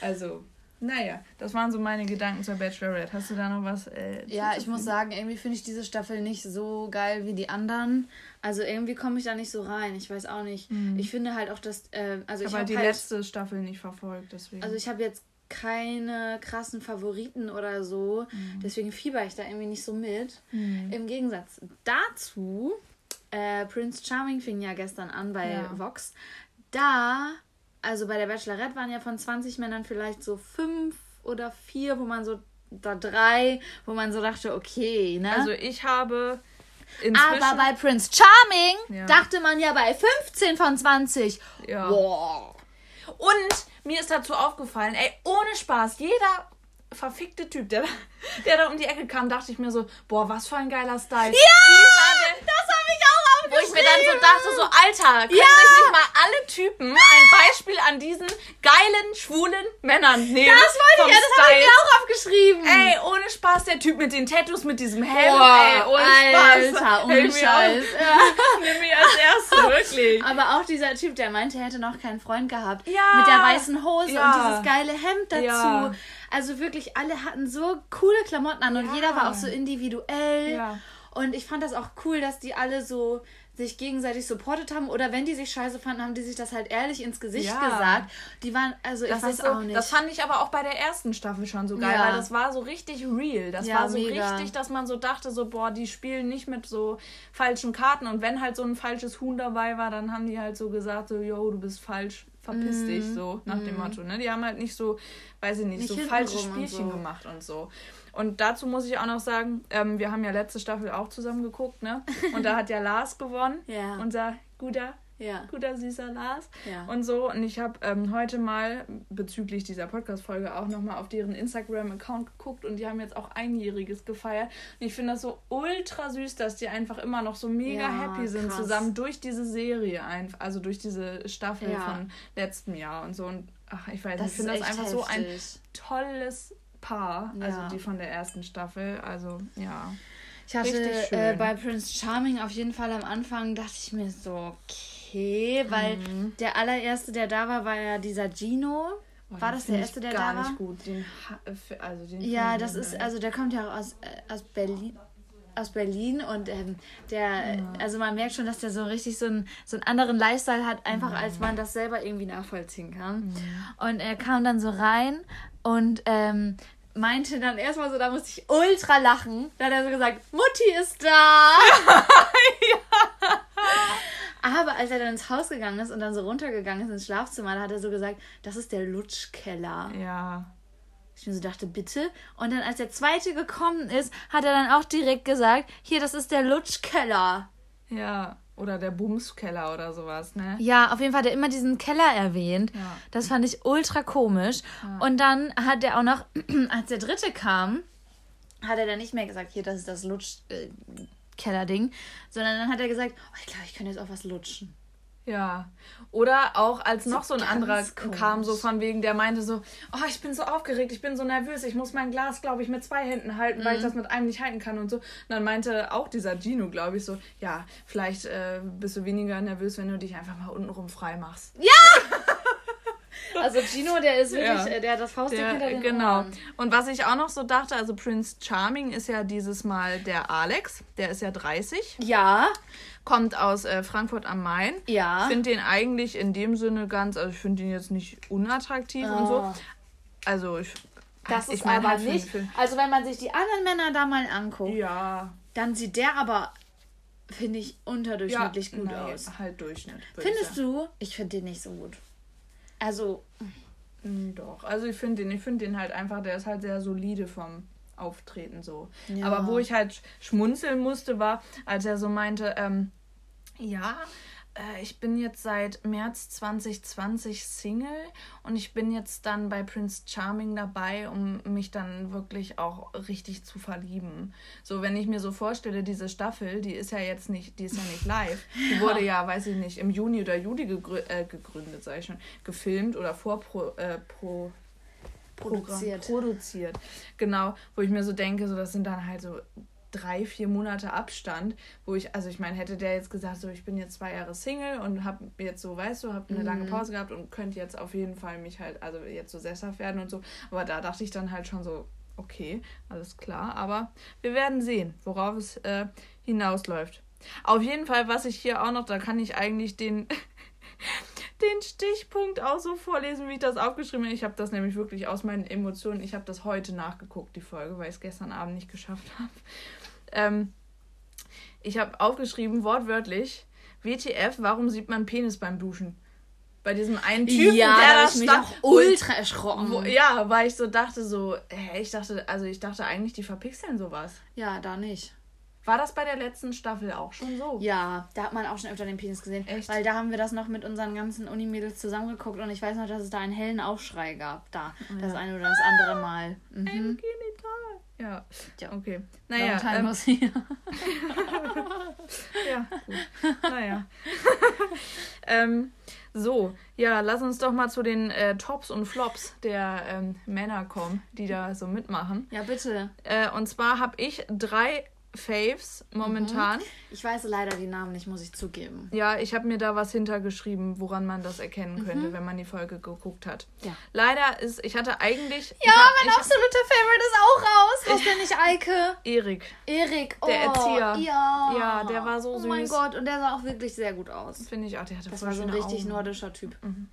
Also, naja, das waren so meine Gedanken zur Bachelorette. Hast du da noch was? Äh, Ja, ich muss sagen, irgendwie finde ich diese Staffel nicht so geil wie die anderen. Also irgendwie komme ich da nicht so rein. Ich weiß auch nicht. Ich finde halt auch, dass. Äh, also ich habe die halt, letzte Staffel nicht verfolgt, deswegen. Also ich habe jetzt keine krassen Favoriten oder so. Deswegen fieber ich da irgendwie nicht so mit. Im Gegensatz dazu, äh, Prince Charming fing ja gestern an bei Ja. Vox. Da, also bei der Bachelorette waren ja von 20 Männern vielleicht so fünf oder vier, wo man so, da drei, wo man so dachte, okay, ne? Also ich habe inzwischen... Aber bei Prince Charming Ja. dachte man ja bei 15 von 20. Ja. Boah. Und mir ist dazu aufgefallen, ey, ohne Spaß, jeder verfickte Typ, der, der da um die Ecke kam, dachte ich mir so, boah, was für ein geiler Style. Ja! Ich auch Wo ich mir dann so dachte, so, Alter, können Ja! sich nicht mal alle Typen ein Beispiel an diesen geilen, schwulen Männern nehmen? Das wollte ich, ja, das habe ich mir auch aufgeschrieben. Ey, ohne Spaß, der Typ mit den Tattoos, mit diesem Helm, Boah, ey, ohne Spaß. Alter, ohne mir Scheiß. Nimm mich als Erste, wirklich. Aber auch dieser Typ, der meinte, er hätte noch keinen Freund gehabt. Ja. Mit der weißen Hose Ja. und dieses geile Hemd dazu. Ja. Also wirklich, alle hatten so coole Klamotten an und jeder war auch so individuell. Ja. Und ich fand das auch cool, dass die alle so sich gegenseitig supportet haben oder wenn die sich scheiße fanden, haben die sich das halt ehrlich ins Gesicht Ja. gesagt. Die waren, also ich Das, weiß ist so, auch nicht. das fand ich aber auch bei der ersten Staffel schon so geil, Ja. weil das war so richtig real. Das Ja, war so mega. richtig, dass man so dachte, so, boah, die spielen nicht mit so falschen Karten. Und wenn halt so ein falsches Huhn dabei war, dann haben die halt so gesagt, so, yo, du bist falsch, verpiss dich, so nach dem Motto. Ne? Die haben halt nicht so, weiß ich nicht, Mhm. Nicht so falsche hintenrum und Spielchen so. gemacht und so. Und dazu muss ich auch noch sagen, ähm, wir haben ja letzte Staffel auch zusammen geguckt, ne? Und da hat ja Lars gewonnen. Ja. Unser guter ja. guter, süßer Lars. Ja. Und so. Und ich habe ähm, heute mal bezüglich dieser Podcast-Folge auch nochmal auf deren Instagram-Account geguckt und die haben jetzt auch Einjähriges gefeiert. Und ich finde das so ultra süß, dass die einfach immer noch so mega Ja, happy sind krass. zusammen durch diese Serie, ein, also durch diese Staffel Ja. von letztem Jahr und so. Und ach, ich weiß nicht, Das ich finde das einfach so ein heftig. tolles Paar. Also die von der ersten Staffel. Also ja. Ich hatte äh, bei Prince Charming auf jeden Fall am Anfang, dachte ich mir so, okay, weil Mhm. der allererste, der da war, war ja dieser Gino. Oh, war das der erste, der gar da war? nicht gut. Den, äh, also den Ja, das ist, also der kommt ja auch aus, äh, aus Berlin. Aus Berlin und ähm, der, also man merkt schon, dass der so richtig so, ein, so einen anderen Lifestyle hat, einfach als man das selber irgendwie nachvollziehen kann. Und er kam dann so rein und ähm, meinte dann erstmal so, da musste ich ultra lachen. Da hat er so gesagt, Mutti ist da. Aber als er dann ins Haus gegangen ist und dann so runtergegangen ist ins Schlafzimmer, da hat er so gesagt, das ist der Lutschkeller. Ja. Ich mir so dachte, bitte. Und dann, als der zweite gekommen ist, hat er dann auch direkt gesagt, hier, das ist der Lutschkeller. Ja, oder der Bumskeller oder sowas, ne? Ja, auf jeden Fall hat er immer diesen Keller erwähnt. Ja. Das fand ich ultra komisch. Und dann hat er auch noch, als der dritte kam, hat er dann nicht mehr gesagt, hier, das ist das Lutschkeller-Ding, sondern dann hat er gesagt, oh, ich glaube, ich könnte jetzt auch was lutschen. Ja. Oder auch als noch so ein anderer komisch. kam, so von wegen, der meinte so, oh, ich bin so aufgeregt, ich bin so nervös, ich muss mein Glas, glaube ich, mit zwei Händen halten, weil ich das mit einem nicht halten kann und so. Und dann meinte auch dieser Gino, glaube ich, so, ja, vielleicht äh, bist du weniger nervös, wenn du dich einfach mal untenrum frei machst. Also Gino, der ist wirklich, Ja. äh, der hat das Faustdick Der, hinter den genau. Ohren. Und was ich auch noch so dachte, also Prince Charming ist ja dieses Mal der Alex, der ist ja 30, Ja, kommt aus äh, Frankfurt am Main. ja. Ich finde den eigentlich in dem Sinne ganz, also ich finde ihn jetzt nicht unattraktiv und so. Oh. Also ich. Das ich ist mein aber halt nicht. Also wenn man sich die anderen Männer da mal anguckt, Ja. dann sieht der aber, finde ich, ja unterdurchschnittlich gut nein, aus. Halt Durchschnitt. ich Findest sagen. du? Ich finde den nicht so gut. Also, Mm, Doch. Also ich finde den, ich finde den halt einfach, der ist halt sehr solide vom Auftreten so. Ja. Aber wo ich halt sch- schmunzeln musste, war, als er so meinte, ähm, ja, ich bin jetzt seit März 2020 Single und ich bin jetzt dann bei Prince Charming dabei, um mich dann wirklich auch richtig zu verlieben. So, wenn ich mir so vorstelle, diese Staffel, die ist ja jetzt nicht, die ist ja nicht live. Die wurde ja, weiß ich nicht, im Juni oder Juli gegrü äh, gegründet, sag ich schon, gefilmt oder vorpro äh, pro produziert. produziert. Genau, wo ich mir so denke, so das sind dann halt so drei, vier Monate Abstand, wo ich, also ich meine, hätte der jetzt gesagt, so ich bin jetzt zwei Jahre Single und habe jetzt so, weißt du, habe eine mhm. lange Pause gehabt und könnte jetzt auf jeden Fall mich halt, also jetzt so sesshaft werden und so. Aber da dachte ich dann halt schon so, okay, alles klar. Aber wir werden sehen, worauf es äh, hinausläuft. Auf jeden Fall, was ich hier auch noch, da kann ich eigentlich den, den Stichpunkt auch so vorlesen, wie ich das aufgeschrieben habe. Ich habe das nämlich wirklich aus meinen Emotionen, ich habe das heute nachgeguckt, die Folge, weil ich es gestern Abend nicht geschafft habe. Ähm, ich habe aufgeschrieben, wortwörtlich, WTF, warum sieht man Penis beim Duschen? Bei diesem einen Typen, ja, der da stand. Mich auch ultra erschrocken. Wo, ja, weil ich so dachte, so, hä, ich dachte, also ich dachte eigentlich, die verpixeln sowas. Ja, da nicht. War das bei der letzten Staffel auch schon so? Ja, da hat man auch schon öfter den Penis gesehen. Echt? Weil da haben wir das noch mit unseren ganzen Unimädels zusammengeguckt und ich weiß noch, dass es da einen hellen Aufschrei gab. Da, oh ja. das eine oder das andere Mal. Mhm. Ein. Ja. ja, okay. Naja. Ähm, ja, gut. Naja. ähm, so, ja, lass uns doch mal zu den äh, Tops und Flops der ähm, Männer kommen, die da so mitmachen. Ja, bitte. Äh, und zwar habe ich drei Faves momentan. Mhm. Ich weiß leider die Namen nicht, muss ich zugeben. Ja, ich habe mir da was hintergeschrieben, woran man das erkennen könnte, mhm. wenn man die Folge geguckt hat. Ja. Leider ist, ich hatte eigentlich. Ja, hab, mein absoluter Favorite ist auch raus. Was denn nicht Eike? Erik. Erik, oh. Der Erzieher. Ja. Ja, der war so süß. Oh mein Gott, und der sah auch wirklich sehr gut aus. Finde ich auch, der hatte Das war so ein richtig Augen. nordischer Typ. Mhm.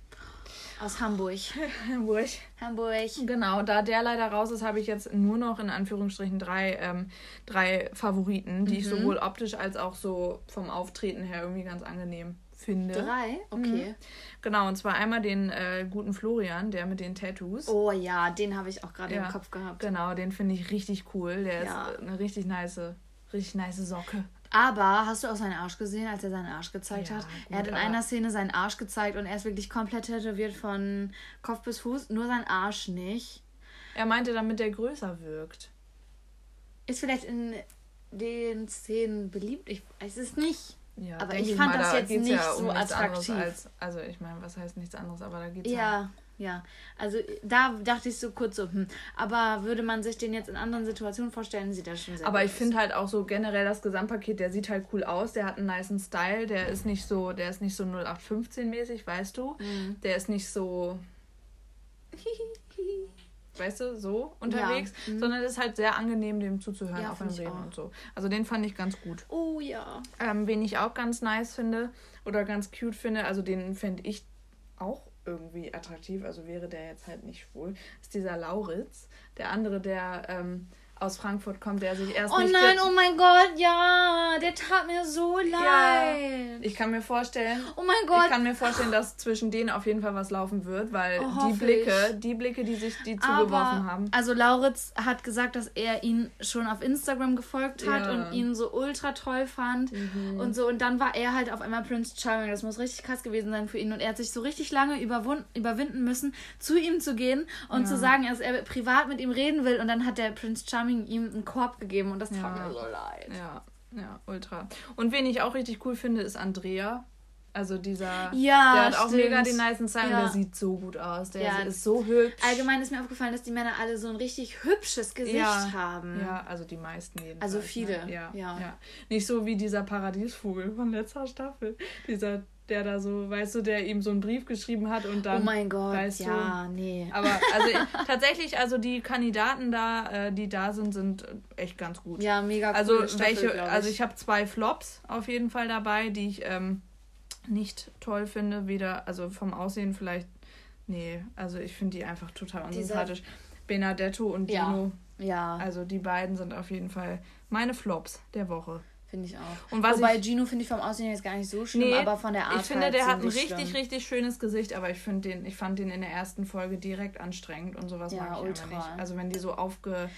Aus Hamburg. Hamburg. Hamburg. Genau, da der leider raus ist, habe ich jetzt nur noch in Anführungsstrichen drei, ähm, drei Favoriten, die mhm. ich sowohl optisch als auch so vom Auftreten her irgendwie ganz angenehm finde. Drei? Okay. Mhm. Genau, und zwar einmal den äh, guten Florian, der mit den Tattoos. Oh ja, den habe ich auch gerade ja, im Kopf gehabt. Genau, den finde ich richtig cool. Der ja. ist eine richtig nice, richtig nice Socke. Aber hast du auch seinen Arsch gesehen, als er seinen Arsch gezeigt ja, hat? Gut, er hat in einer Szene seinen Arsch gezeigt und er ist wirklich komplett tätowiert von Kopf bis Fuß, nur sein Arsch nicht. Er meinte, damit er größer wirkt. Ist vielleicht in den Szenen beliebt? Ich weiß es nicht. Ja, aber ich fand mal, das jetzt nicht ja um so attraktiv. Als, also ich meine, was heißt nichts anderes, aber da geht es ja. Ja, ja. Also da dachte ich so kurz so, hm. Aber würde man sich den jetzt in anderen Situationen vorstellen, sieht er schon sehr Aber ich finde halt auch so generell das Gesamtpaket, der sieht halt cool aus, der hat einen niceen Style, der ist nicht so, der ist nicht so 0815 mäßig, weißt du? Mhm. Der ist nicht so weißt du, so unterwegs, ja. mhm. sondern es ist halt sehr angenehm, dem zuzuhören, ja, auch beim Reden und so. Also den fand ich ganz gut. Oh ja. Ähm, wen ich auch ganz nice finde oder ganz cute finde, also den fände ich auch irgendwie attraktiv, also wäre der jetzt halt nicht schwul, ist dieser Lauritz. Der andere, der ähm, aus Frankfurt kommt, der sich erst oh nicht. Oh nein, oh mein Gott, ja, der tat mir so leid. Ja, ich kann mir vorstellen. Oh mein Gott. Ich kann mir vorstellen, dass zwischen denen auf jeden Fall was laufen wird, weil oh, die Blicke, die Blicke, die sich die zugeworfen haben. Also Lauritz hat gesagt, dass er ihn schon auf Instagram gefolgt hat ja. und ihn so ultra toll fand mhm. und so und dann war er halt auf einmal Prince Charming. Das muss richtig krass gewesen sein für ihn und er hat sich so richtig lange überwinden müssen, zu ihm zu gehen und ja. zu sagen, dass er privat mit ihm reden will und dann hat der Prince Charming Charming ihm einen Korb gegeben und das tat ja. mir so leid. Ja, ja, ultra. Und wen ich auch richtig cool finde, ist Andrea. Also dieser, ja, der hat auch stimmt. mega den nicen Style ja. der sieht so gut aus. Der ja. ist so hübsch. Allgemein ist mir aufgefallen, dass die Männer alle so ein richtig hübsches Gesicht ja. haben. Ja, also die meisten jedenfalls. Also viele. Ne? Ja, ja. ja. Nicht so wie dieser Paradiesvogel von letzter Staffel. Dieser der da so, weißt du, der ihm so einen Brief geschrieben hat und dann. Oh mein Gott, weißt ja, du, nee. Aber also tatsächlich, also die Kandidaten da, äh, die da sind, sind echt ganz gut. Ja, mega also cool. Also welche, ich. also ich habe zwei Flops auf jeden Fall dabei, die ich ähm, nicht toll finde. Weder, also vom Aussehen vielleicht, nee, also ich finde die einfach total unsympathisch. Benedetto und Dino. Ja. ja. Also die beiden sind auf jeden Fall meine Flops der Woche. Finde ich auch. Und was Wobei ich, Gino finde ich vom Aussehen jetzt gar nicht so schlimm, nee, aber von der Art Ich finde, halt der hat ein richtig, schlimm. richtig schönes Gesicht, aber ich finde den, ich fand den in der ersten Folge direkt anstrengend und sowas ja, mag ich ultra. nicht. Also wenn die so aufge.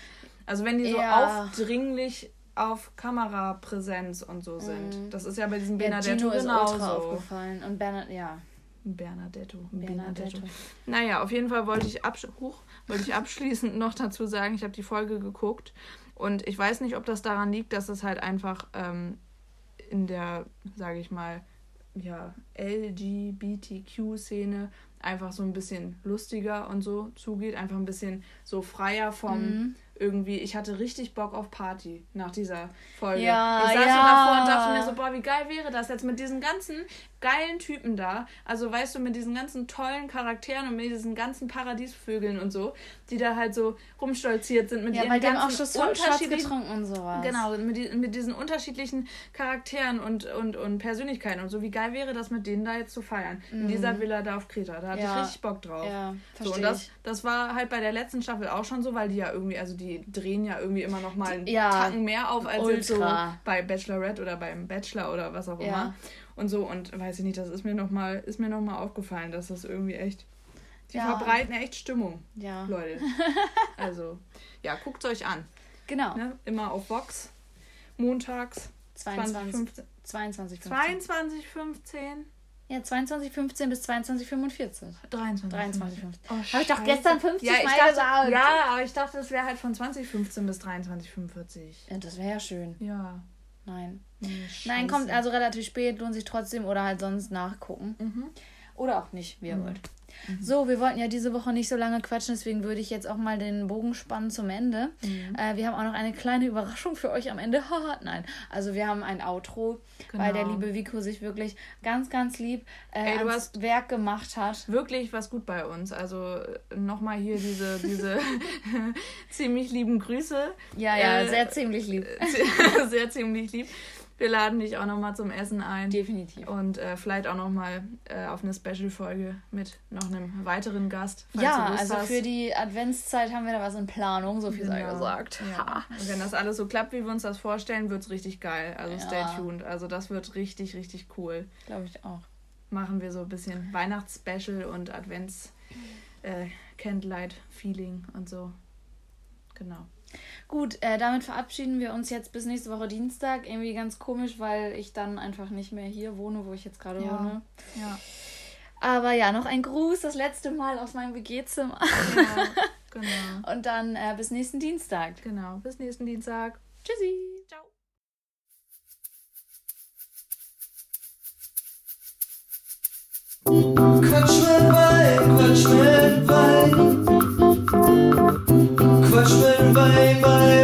Also wenn die so ja. aufdringlich auf Kamerapräsenz und so sind. Mhm. Das ist ja bei diesem Ja, Bernadetto Gino ist ultra genauso. aufgefallen. Und Bernard, ja. Bernadetto. Bernadetto. Bernadetto. Naja, auf jeden Fall wollte ich, absch Huch, wollte ich abschließend noch dazu sagen, ich habe die Folge geguckt und ich weiß nicht, ob das daran liegt, dass es halt einfach ähm, in der, sage ich mal, ja, LGBTQ-Szene einfach so ein bisschen lustiger und so zugeht, einfach ein bisschen so freier vom Mhm. Irgendwie, ich hatte richtig Bock auf Party nach dieser Folge. Ja, ich saß so ja. davor und dachte mir so, boah, wie geil wäre das jetzt mit diesen ganzen geilen Typen da, also weißt du, mit diesen ganzen tollen Charakteren und mit diesen ganzen Paradiesvögeln und so, die da halt so rumstolziert sind mit Ja, ihren weil die haben auch ganzen schon so unterschiedlichen getrunken und sowas. Genau, mit, die, mit diesen unterschiedlichen Charakteren und, und, und Persönlichkeiten und so. Wie geil wäre das, mit denen da jetzt zu feiern? In dieser Villa da auf Kreta. Da hatte Mhm. Ja. ich richtig Bock drauf. Ja, so, verstehe und das, das war halt bei der letzten Staffel auch schon so, weil die ja irgendwie, also die drehen ja irgendwie immer noch mal einen Ja, Tacken mehr auf als jetzt so bei Bachelorette oder beim Bachelor oder was auch Ja. immer. Und so, und weiß ich nicht, das ist mir noch mal, ist mir noch mal aufgefallen, dass das irgendwie echt, die Ja. verbreiten echt Stimmung, Ja. Leute. also, ja, guckt euch an. Genau. Ne? Immer auf Vox. Montags. 22, 2015. 22, 15. 22, 15. Ja, 22, 15 bis 22, 45. 23. 23, 15. Oh, Hab ich doch gestern 50 ja, ich Mal dachte, gesagt. Ja, aber ich dachte, es wäre halt von 2015 bis 23, 45. Ja, das wäre ja schön. Ja. Nein. Nee, Nein, kommt also relativ spät, lohnt sich trotzdem oder halt sonst nachgucken. Mhm. Oder auch nicht, wie ihr Mhm. wollt. So, wir wollten ja diese Woche nicht so lange quatschen, deswegen würde ich jetzt auch mal den Bogen spannen zum Ende. Mhm. Äh, wir haben auch noch eine kleine Überraschung für euch am Ende. Haha, Nein, also wir haben ein Outro, weil der Genau. liebe Vico sich wirklich ganz, ganz lieb äh, Ey, du hast- Werk gemacht hat. Wirklich was gut bei uns. Also nochmal hier diese, diese ziemlich lieben Grüße. Ja, ja, Äh, sehr ziemlich lieb. Sehr ziemlich lieb. Wir laden dich auch nochmal zum Essen ein. Definitiv. Und äh, vielleicht auch nochmal äh, auf eine Special-Folge mit noch einem weiteren Gast. Ja, also hast. für die Adventszeit haben wir da was in Planung, so viel sei Genau. gesagt. Ja. Und wenn das alles so klappt, wie wir uns das vorstellen, wird es richtig geil. Also Ja. stay tuned. Also das wird richtig, richtig cool. Glaube ich auch. Machen wir so ein bisschen Weihnachts-Special und Advents äh, Candlelight-Feeling und so. Genau. Gut, äh, damit verabschieden wir uns jetzt bis nächste Woche Dienstag. Irgendwie ganz komisch, weil ich dann einfach nicht mehr hier wohne, wo ich jetzt gerade Ja. wohne. Ja. Aber ja, noch ein Gruß, das letzte Mal aus meinem WG-Zimmer. ja genau. Und dann äh, bis nächsten Dienstag. Genau. Bis nächsten Dienstag. Tschüssi. Ciao. Quatsch mit Wein, Quatsch mit Wein. Quatsch mit Wein, Wein.